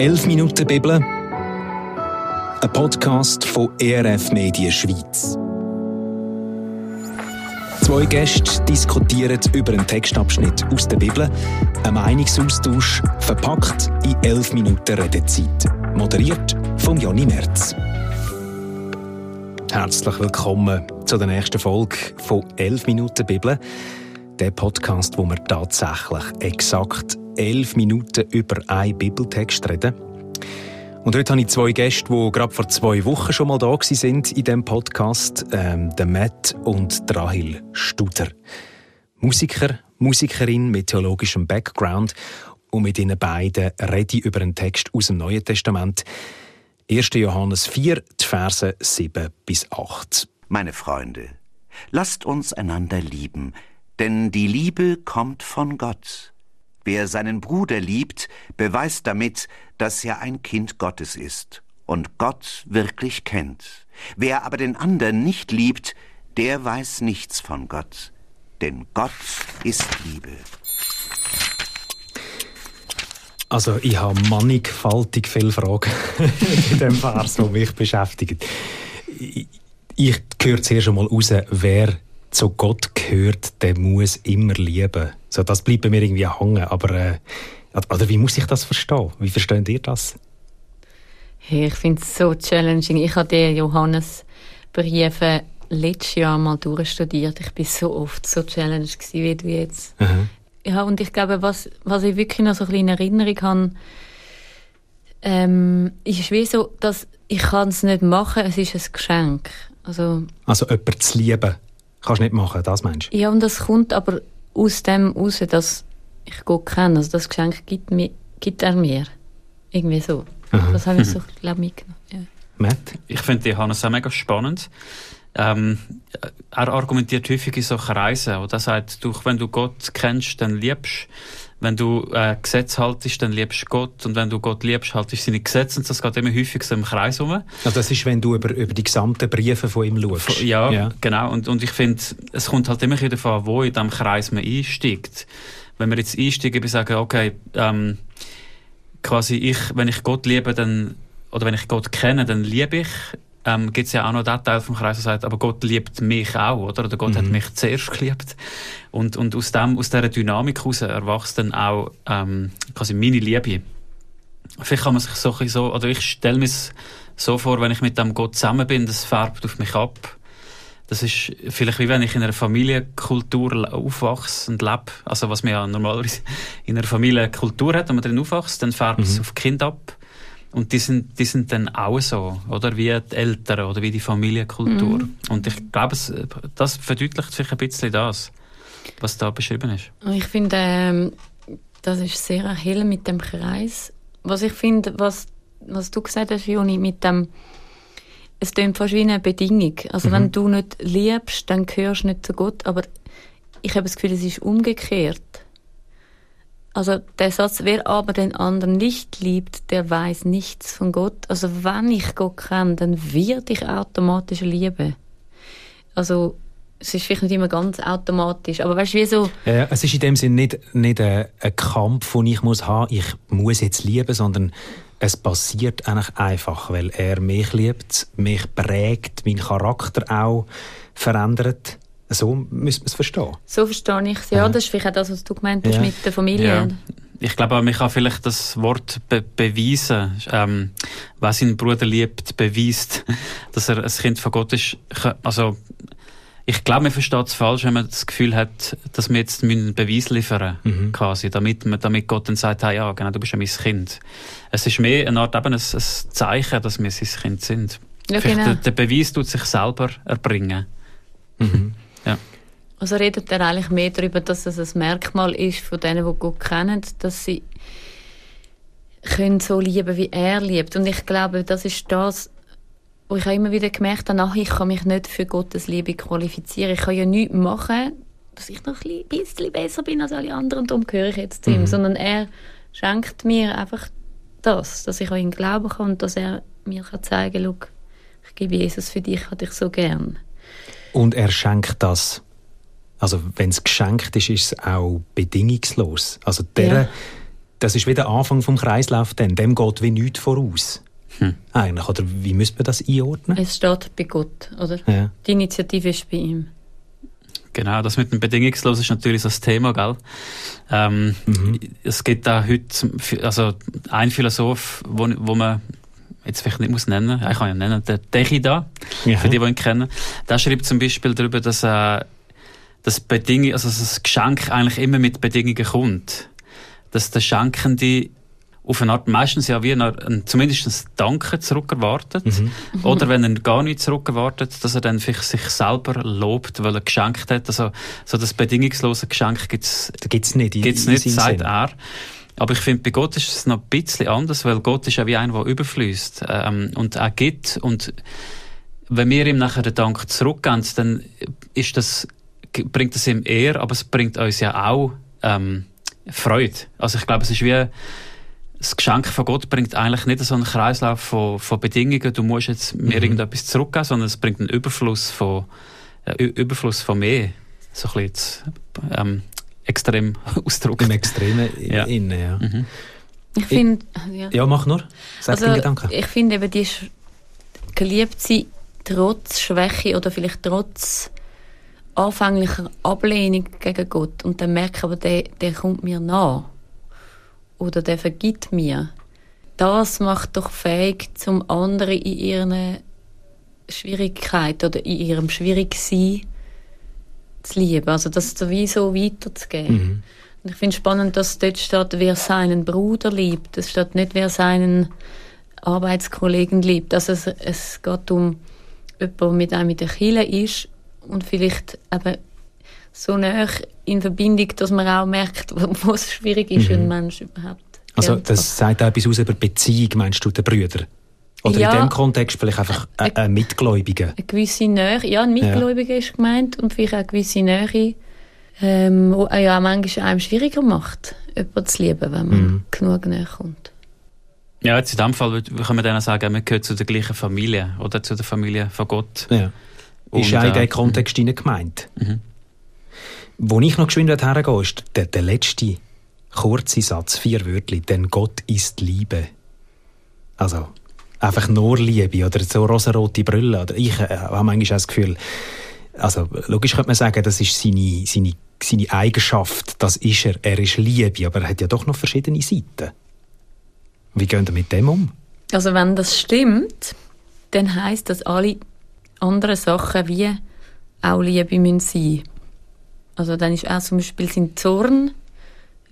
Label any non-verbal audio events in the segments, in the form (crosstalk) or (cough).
11 Minuten Bibel, ein Podcast von ERF Medien Schweiz. Zwei Gäste diskutieren über einen Textabschnitt aus der Bibel, ein Meinungsaustausch verpackt in 11 Minuten Redezeit. Moderiert von Jonny Merz. Herzlich willkommen zu der nächsten Folge von 11 Minuten Bibel, der Podcast, wo wir tatsächlich exakt elf Minuten über einen Bibeltext reden. Und heute habe ich zwei Gäste, die gerade vor zwei Wochen schon mal da sind in diesem Podcast, ähm, der Matt und Rahil Studer. Musiker, Musikerin mit theologischem Background und mit ihnen beiden rede ich über einen Text aus dem Neuen Testament. 1. Johannes 4, die Verse 7 bis 8. Meine Freunde, lasst uns einander lieben, denn die Liebe kommt von Gott. Wer seinen Bruder liebt, beweist damit, dass er ein Kind Gottes ist und Gott wirklich kennt. Wer aber den anderen nicht liebt, der weiß nichts von Gott, denn Gott ist Liebe. Also ich habe mannigfaltig viele Fragen (laughs) in dem Vers, die mich beschäftigen. Ich, ich höre zuerst einmal raus, wer zu Gott gehört, der muss immer lieben. So, das bleibt bei mir irgendwie hängen. Aber äh, oder wie muss ich das verstehen? Wie versteht ihr das? Hey, ich finde es so challenging. Ich habe die Johannes-Briefe letztes Jahr mal durchstudiert. Ich bin so oft so challenged wie du jetzt. Mhm. Ja, und ich glaube, was, was ich wirklich noch so ein bisschen in Erinnerung habe, ähm, ist wie so, dass ich es nicht machen, es ist ein Geschenk. Also, also jemanden zu lieben, kannst du nicht machen, das meinst du? Ja, und das kommt aber aus dem raus, dass ich Gott kenne. Also das Geschenk gibt, mir, gibt er mir. Irgendwie so. Aha. Das habe ich so, (laughs) glaube mitgenommen. Ja. Matt? Ich finde Johannes auch mega spannend. Ähm, er argumentiert häufig in so Kreisen. Oder er sagt, du, wenn du Gott kennst, dann liebst wenn du äh, Gesetz haltest, dann liebst du Gott und wenn du Gott liebst, haltest du seine Gesetze und das geht immer häufig so im Kreis rum. Also das ist, wenn du über, über die gesamten Briefe von ihm schaust. Ja, ja. genau. Und, und ich finde, es kommt halt immer wieder davon, wo in diesem Kreis man einsteigt. Wenn wir jetzt einsteigen, wir sagen, okay, ähm, quasi ich, wenn ich Gott liebe, dann, oder wenn ich Gott kenne, dann liebe ich ähm, gibt es ja auch noch den Teil vom Kreis, der sagt, aber Gott liebt mich auch, oder? Oder Gott mhm. hat mich zuerst geliebt. Und, und aus, dem, aus dieser Dynamik heraus erwachst dann auch ähm, quasi meine Liebe. Vielleicht kann man sich so, so oder ich stelle mir es so vor, wenn ich mit dem Gott zusammen bin, das färbt auf mich ab. Das ist vielleicht wie wenn ich in einer Familienkultur aufwachse und lebe. Also was man ja normalerweise in einer Familienkultur hat, wenn man drin aufwachst, dann färbt es mhm. auf Kind ab. Und die sind, die sind dann auch so, oder? Wie die Eltern oder wie die Familienkultur. Mhm. Und ich glaube, das verdeutlicht sich ein bisschen das, was da beschrieben ist. Ich finde, ähm, das ist sehr erhellend mit dem Kreis. Was ich finde, was, was du gesagt hast, Juni, mit dem, es klingt fast wie eine Bedingung. Also mhm. wenn du nicht liebst, dann gehörst du nicht zu Gott. Aber ich habe das Gefühl, es ist umgekehrt. Also der Satz, wer aber den anderen nicht liebt, der weiß nichts von Gott. Also wenn ich Gott kenne, dann wird ich automatisch lieben. Also es ist vielleicht nicht immer ganz automatisch, aber weißt du, wie so... Ja, es ist in dem Sinne nicht, nicht ein, ein Kampf, den ich muss haben, ich muss jetzt lieben, sondern es passiert eigentlich einfach, weil er mich liebt, mich prägt, meinen Charakter auch verändert. So müsste man es verstehen. So verstehe ich es. Ja, ja, das ist vielleicht auch das, was du gemeint hast ja. mit der Familie. Ja. Ich glaube, man kann vielleicht das Wort be beweisen. Ähm, wer seinen Bruder liebt, beweist, (laughs) dass er ein Kind von Gott ist. Also, ich glaube, man versteht es falsch, wenn man das Gefühl hat, dass wir jetzt einen Beweis liefern mhm. quasi, damit, damit Gott dann sagt, hey, ja, genau, du bist ja mein Kind. Es ist mehr eine Art eben ein, ein Zeichen, dass wir sein Kind sind. Ja, genau. der, der, Beweis tut sich selber erbringen. Mhm. Ja. Also redet er eigentlich mehr darüber, dass es ein Merkmal ist von denen, die Gott kennen, dass sie können so lieben, wie er liebt. Und ich glaube, das ist das, wo ich auch immer wieder gemerkt habe, ach, ich kann mich nicht für Gottes Liebe qualifizieren. Ich kann ja nichts machen, dass ich noch ein bisschen besser bin als alle anderen und darum gehöre ich jetzt zu ihm. Mhm. Sondern er schenkt mir einfach das, dass ich an ihn glauben kann und dass er mir kann zeigen kann, ich gebe Jesus für dich, hatte ich so gern. Und er schenkt das. Also wenn es geschenkt ist, ist es auch bedingungslos. Also der, ja. das ist wie der Anfang vom Kreislauf dann. Dem geht wie nichts voraus. Hm. Eigentlich, oder wie müsste man das einordnen? Es steht bei Gott, oder? Ja. Die Initiative ist bei ihm. Genau, das mit dem Bedingungslos ist natürlich so das Thema, gell? Ähm, mhm. Es gibt da heute, also ein Philosoph, wo, wo man jetzt vielleicht nicht muss nennen, ich kann ihn nennen, der Derrida, ja. für die, die ihn kennen, der schreibt zum Beispiel darüber, dass äh, das Bedingung, also das Geschenk eigentlich immer mit Bedingungen kommt. Dass der Schenkende auf eine Art meistens ja wie ein, zumindest ein Danke zurückerwartet. Mhm. Oder wenn er gar nicht zurückerwartet, dass er dann vielleicht sich selber lobt, weil er geschenkt hat. Also, so das bedingungslose Geschenk gibt's, da gibt's nicht, gibt's nicht, sagt er. Aber ich finde, bei Gott ist es noch ein bisschen anders, weil Gott ist ja wie einer, der überfließt ähm, und er gibt. Und wenn wir ihm nachher den Dank zurückgeben, dann ist das, bringt das ihm eher, aber es bringt uns ja auch ähm, Freude. Also ich glaube, es ist wie das Geschenk von Gott bringt eigentlich nicht so einen Kreislauf von, von Bedingungen, du musst jetzt mir mhm. irgendetwas zurückgeben, sondern es bringt einen Überfluss von, äh, Überfluss von mehr. So ein bisschen ähm, extrem (laughs) ausdrücken. Im Extremen ja. innen, ja. Mhm. Ich finde... Ja. ja. mach nur. Sag also, Gedanken. Ich finde eben, die geliebt sein, trotz Schwäche oder vielleicht trotz anfänglicher Ablehnung gegen Gott und dann merke aber, der, der kommt mir nach oder der vergibt mir. Das macht doch fähig, zum anderen in ihren Schwierigkeiten oder in ihrem Schwierigsein zu lieben. Also das sowieso weiterzugeben. Mhm. Und ich finde es spannend, dass dort steht, wer seinen Bruder liebt. Es steht nicht, wer seinen Arbeitskollegen liebt. Also es, es geht um jemanden, mit einem in der Kirche ist und vielleicht eben so nah in Verbindung, dass man auch merkt, (laughs) wo es schwierig ist, mhm. ein Mensch überhaupt. Also das sagt auch etwas aus über Beziehung, meinst du, der Brüder? Oder ja, in dem Kontext vielleicht einfach ein, ein Mitgläubiger? Eine gewisse Nähe, ja, ein Mitgläubiger ja. ist gemeint und vielleicht auch eine gewisse Nähe, ähm, wo ja manchmal einem schwieriger macht, jemanden zu lieben, wenn man mhm. genug näher kommt. Ja, jetzt in diesem Fall kann man dann sagen, man gehört zu der gleichen Familie oder zu der Familie von Gott. Ja. Ist auch in diesen Kontext mhm. gemeint. Mhm. Wo ich noch geschwind hergehe, ist der, der letzte kurze Satz, vier Wörter, denn Gott ist Liebe. Also, einfach nur Liebe oder so rosarote Brille. Oder ich äh, habe manchmal das Gefühl, also logisch könnte man sagen, das ist seine, seine, seine Eigenschaft, das ist er, er ist Liebe, aber er hat ja doch noch verschiedene Seiten. Wie gehen wir mit dem um? Also wenn das stimmt, dann heißt das alle anderen Sachen wie auch Liebe müssen sein. Also dann ist auch zum Beispiel sein Zorn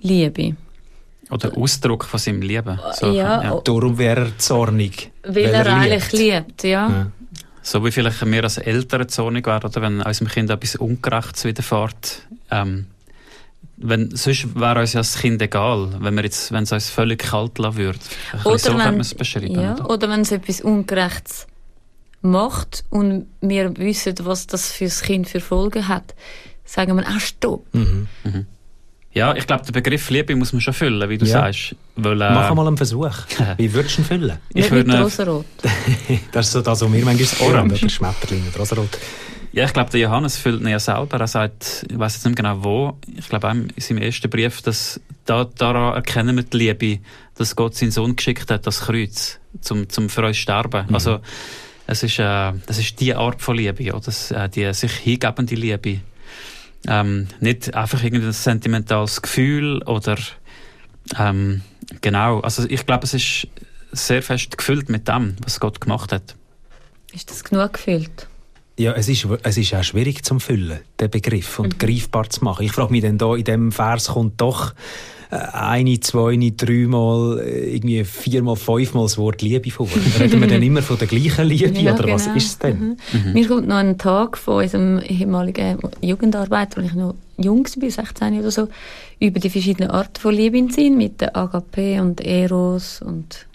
Liebe. Oder Ausdruck von seinem Leben. So, ja, ja. Darum wäre er zornig. Weil, weil er, er eigentlich liebt, ja. ja. So wie vielleicht wir als Eltern zornig wären, oder wenn unserem Kind etwas Ungerechtes widerfährt. Ähm, wenn, sonst wäre uns ja das Kind egal, wenn, wir jetzt, wenn es uns völlig kalt lassen würde. Oder so wenn, es beschreiben. Ja, oder wenn es etwas Ungerechtes macht und wir wissen, was das für das Kind für Folgen hat, sagen wir, ah, stopp. Mhm. Mhm. Ja, ich glaube, den Begriff Liebe muss man schon füllen, wie du ja. sagst. Weil, äh, Mach mal einen Versuch. (laughs) Wie würdest du ihn füllen? Ich würde mit Rosarot. (laughs) das ist so das, was wir manchmal sagen, oder Schmetterling mit Rosarot. Ja, ich glaube, der Johannes füllt ihn ja selber. Er sagt, ich weiß jetzt nicht genau wo, ich glaube in seinem ersten Brief, dass da, daran erkennen wir die Liebe, dass Gott seinen Sohn geschickt hat, das Kreuz, zum, zum für uns sterben. Mhm. Also, es ist, äh, das ist die Art von Liebe, ja, das, äh, die sich hingebende Liebe. Ähm, nicht einfach irgendein sentimentales Gefühl oder ähm, genau. Also ich glaube, es ist sehr fest gefüllt mit dem, was Gott gemacht hat. Ist das genug gefüllt? Ja, es ist, es ist auch schwierig zu füllen, den Begriff, und mhm. greifbar zu machen. Ich frage mich dann da, in diesem Vers kommt doch äh, eine, zwei, dreimal, äh, irgendwie viermal, fünfmal das Wort Liebe vor. (laughs) Reden wir dann immer von der gleichen Liebe ja, oder genau. was ist es denn? Mhm. Mhm. Mir kommt noch ein Tag von unserem ehemaligen Jugendarbeit, als ich noch jung war, 16 oder so, über die verschiedenen Arten von Liebe in Sinn, mit der Agape und Eros und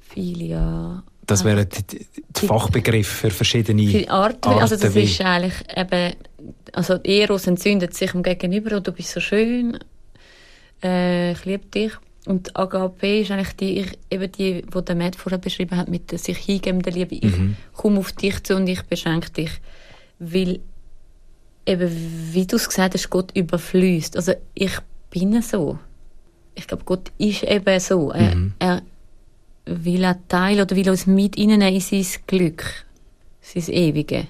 Philia. Das wären die, die Fachbegriffe für verschiedene für Arten. Also das ist eigentlich eben, also Eros entzündet sich am Gegenüber und du bist so schön äh, ich liebe dich. Und Agape ist eigentlich die, ich, eben die, die der Matt vorher beschrieben hat, mit sich hingebenden Liebe. Ich mhm. komme auf dich zu und ich beschenke dich. Weil, eben, wie du es gesagt hast, Gott überfließt. Also, ich bin so. ich glaube, Gott ist eben so. Er, mhm. er will auch teilen oder will uns mit ihnen in sein Glück, sein Ewige.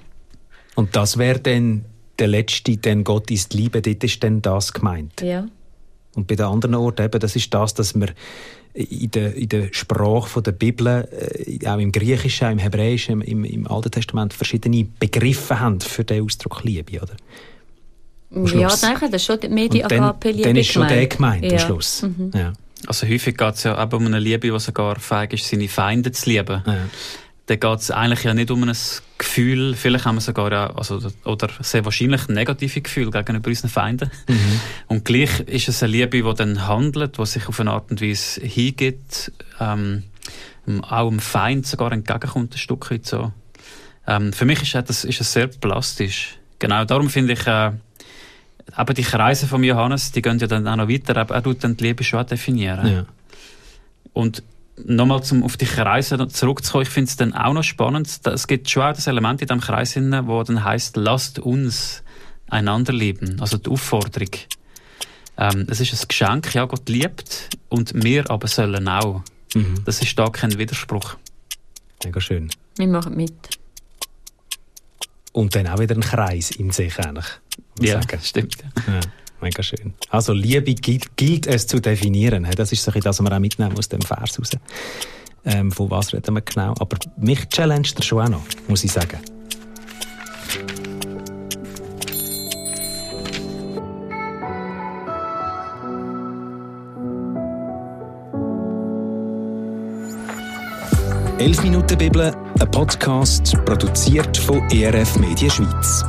Und das wäre dann der letzte, denn Gott ist Liebe, dort ist dann das gemeint. Ja. Und bei den anderen Orten eben, das ist das, dass wir in der, in der Sprache der Bibel, äh, auch im Griechischen, im Hebräischen, im, im Alten Testament, verschiedene Begriffe haben für den Ausdruck Liebe, oder? Ja, denke, das ist schon mehr die Agape-Liebe Dann ist schon der gemeint ja. am Schluss. Mhm. Ja. Also häufig geht es ja auch um eine Liebe, die sogar fähig ist, seine Feinde zu lieben. Ja dann geht es eigentlich ja nicht um ein Gefühl, vielleicht haben wir sogar auch, also, oder sehr wahrscheinlich ein negatives Gefühl gegenüber unseren Feinden. Mhm. Und gleich ist es eine Liebe, die dann handelt, die sich auf eine Art und Weise hingibt, ähm, auch dem Feind sogar entgegenkommt, ein Stück weit so. Ähm, für mich ist das ist es sehr plastisch. Genau, darum finde ich, äh, eben die Kreise von Johannes, die gehen ja dann auch noch weiter, aber er tut dann die Liebe schon auch definieren. Ja. Und nochmal zum auf die Kreise zurückzukommen, ich finde es dann auch noch spannend. Es gibt schon auch das Element in diesem Kreis, wo dann heißt, lasst uns einander lieben. Also die Aufforderung. Ähm, es ist ein Geschenk, ja, Gott liebt und wir aber sollen auch. Mhm. Das ist da kein Widerspruch. Mega schön. Wir machen mit. Und dann auch wieder ein Kreis in sich eigentlich. Ja, sagen. stimmt. Ja. Mega schön. Also Liebe gilt, gilt es zu definieren. Das ist so das, was wir auch mitnehmen aus dem Vers raus. Ähm, von was reden wir genau? Aber mich challenged er schon auch noch, muss ich sagen. «11 Minuten Bibel», ein Podcast, produziert von ERF Media Schweiz.